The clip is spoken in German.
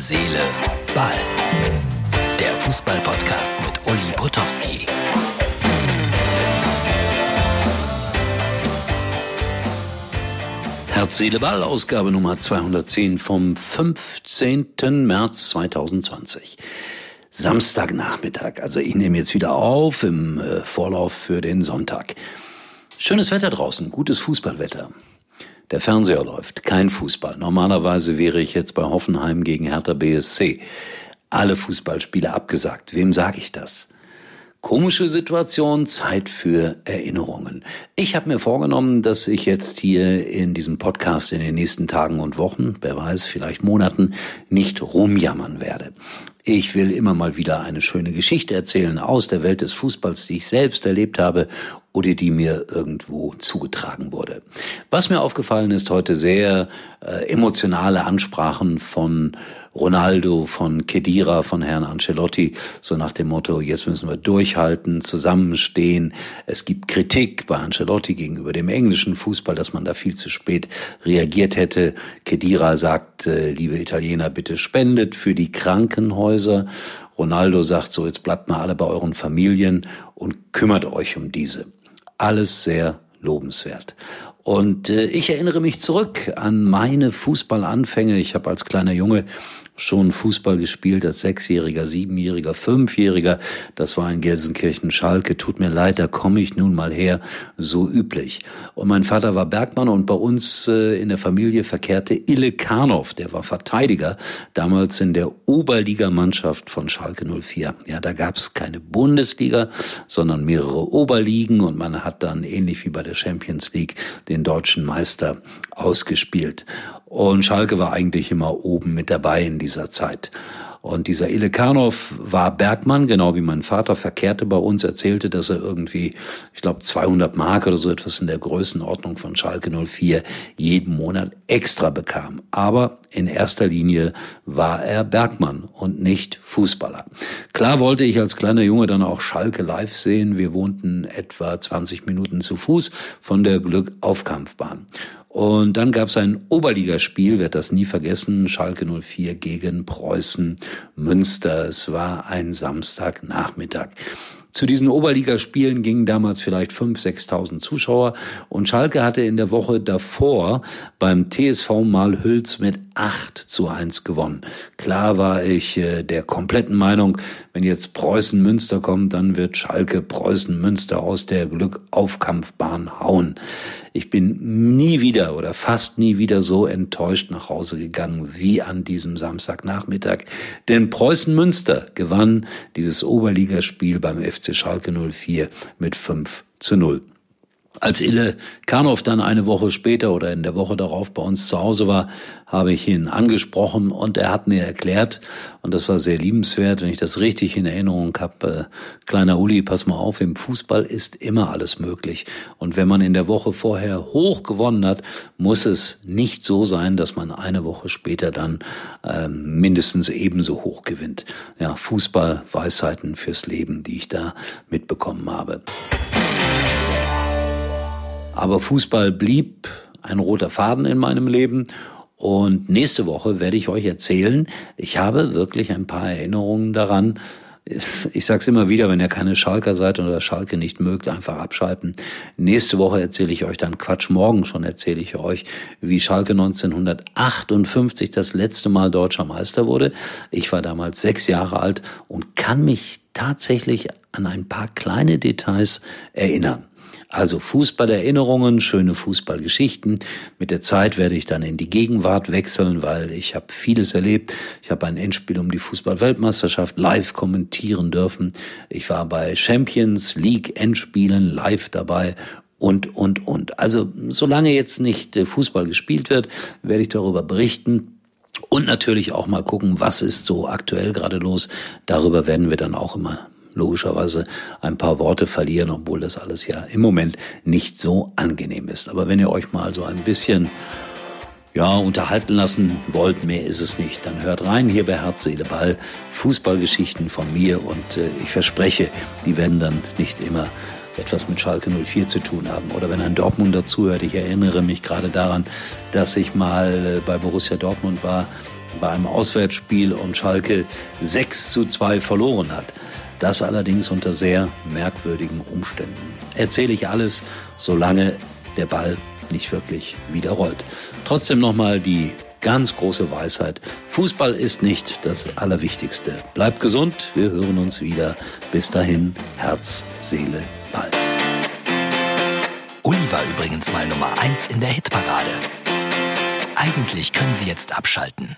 Seele, Ball. Der Fußball-Podcast mit Uli Potowski. Herz, Seele, Ball, Ausgabe Nummer 210 vom 15. März 2020. Samstagnachmittag. Also ich nehme jetzt wieder auf im äh, Vorlauf für den Sonntag. Schönes Wetter draußen, gutes Fußballwetter. Der Fernseher läuft, kein Fußball. Normalerweise wäre ich jetzt bei Hoffenheim gegen Hertha BSC. Alle Fußballspiele abgesagt. Wem sage ich das? Komische Situation, Zeit für Erinnerungen. Ich habe mir vorgenommen, dass ich jetzt hier in diesem Podcast in den nächsten Tagen und Wochen, wer weiß, vielleicht Monaten, nicht rumjammern werde. Ich will immer mal wieder eine schöne Geschichte erzählen aus der Welt des Fußballs, die ich selbst erlebt habe oder die mir irgendwo zugetragen wurde. Was mir aufgefallen ist, heute sehr äh, emotionale Ansprachen von Ronaldo, von Kedira, von Herrn Ancelotti, so nach dem Motto, jetzt müssen wir durchhalten, zusammenstehen. Es gibt Kritik bei Ancelotti gegenüber dem englischen Fußball, dass man da viel zu spät reagiert hätte. Kedira sagt, äh, liebe Italiener, bitte spendet für die Krankenhäuser. Ronaldo sagt so, jetzt bleibt mal alle bei euren Familien und kümmert euch um diese. Alles sehr lobenswert. Und äh, ich erinnere mich zurück an meine Fußballanfänge. Ich habe als kleiner Junge schon Fußball gespielt als Sechsjähriger, Siebenjähriger, Fünfjähriger. Das war in Gelsenkirchen-Schalke. Tut mir leid, da komme ich nun mal her, so üblich. Und mein Vater war Bergmann und bei uns äh, in der Familie verkehrte Ille Karnow, der war Verteidiger, damals in der Oberligamannschaft von Schalke 04. Ja, da gab es keine Bundesliga, sondern mehrere Oberligen und man hat dann ähnlich wie bei der Champions League den deutschen Meister ausgespielt. Und Schalke war eigentlich immer oben mit dabei in dieser Zeit. Und dieser Ilekanov war Bergmann, genau wie mein Vater, verkehrte bei uns, erzählte, dass er irgendwie, ich glaube, 200 Mark oder so etwas in der Größenordnung von Schalke 04 jeden Monat extra bekam. Aber in erster Linie war er Bergmann und nicht Fußballer. Klar wollte ich als kleiner Junge dann auch Schalke live sehen. Wir wohnten etwa 20 Minuten zu Fuß von der Glück-Aufkampfbahn. Und dann gab es ein Oberligaspiel, wird das nie vergessen, Schalke 04 gegen Preußen Münster. Es war ein Samstagnachmittag. Zu diesen Oberligaspielen gingen damals vielleicht 5.000, 6.000 Zuschauer und Schalke hatte in der Woche davor beim TSV Malhüls mit 8 zu 1 gewonnen. Klar war ich äh, der kompletten Meinung, wenn jetzt Preußen Münster kommt, dann wird Schalke Preußen Münster aus der Glückaufkampfbahn hauen. Ich bin nie wieder oder fast nie wieder so enttäuscht nach Hause gegangen wie an diesem Samstagnachmittag. Denn Preußen Münster gewann dieses Oberligaspiel beim FC Schalke 04 mit 5 zu 0. Als Ille Karnow dann eine Woche später oder in der Woche darauf bei uns zu Hause war, habe ich ihn angesprochen und er hat mir erklärt, und das war sehr liebenswert, wenn ich das richtig in Erinnerung habe, äh, kleiner Uli, pass mal auf, im Fußball ist immer alles möglich. Und wenn man in der Woche vorher hoch gewonnen hat, muss es nicht so sein, dass man eine Woche später dann äh, mindestens ebenso hoch gewinnt. Ja, Fußball, Weisheiten fürs Leben, die ich da mitbekommen habe. Aber Fußball blieb ein roter Faden in meinem Leben. Und nächste Woche werde ich euch erzählen, ich habe wirklich ein paar Erinnerungen daran. Ich sage es immer wieder, wenn ihr keine Schalker seid oder Schalke nicht mögt, einfach abschalten. Nächste Woche erzähle ich euch dann Quatsch. Morgen schon erzähle ich euch, wie Schalke 1958 das letzte Mal deutscher Meister wurde. Ich war damals sechs Jahre alt und kann mich tatsächlich an ein paar kleine Details erinnern. Also Fußballerinnerungen, schöne Fußballgeschichten. Mit der Zeit werde ich dann in die Gegenwart wechseln, weil ich habe vieles erlebt. Ich habe ein Endspiel um die Fußballweltmeisterschaft live kommentieren dürfen. Ich war bei Champions League Endspielen live dabei und, und, und. Also solange jetzt nicht äh, Fußball gespielt wird, werde ich darüber berichten. Und natürlich auch mal gucken, was ist so aktuell gerade los. Darüber werden wir dann auch immer logischerweise ein paar Worte verlieren, obwohl das alles ja im Moment nicht so angenehm ist. Aber wenn ihr euch mal so ein bisschen ja, unterhalten lassen wollt, mehr ist es nicht, dann hört rein hier bei Herz, Seele, Ball, Fußballgeschichten von mir und äh, ich verspreche, die werden dann nicht immer etwas mit Schalke 04 zu tun haben. Oder wenn ein Dortmund dazuhört, ich erinnere mich gerade daran, dass ich mal äh, bei Borussia Dortmund war bei einem Auswärtsspiel und Schalke 6 zu 2 verloren hat. Das allerdings unter sehr merkwürdigen Umständen. Erzähle ich alles, solange der Ball nicht wirklich wieder rollt. Trotzdem nochmal die ganz große Weisheit. Fußball ist nicht das Allerwichtigste. Bleibt gesund, wir hören uns wieder. Bis dahin, Herz, Seele, Ball. Uli war übrigens mal Nummer 1 in der Hitparade. Eigentlich können Sie jetzt abschalten.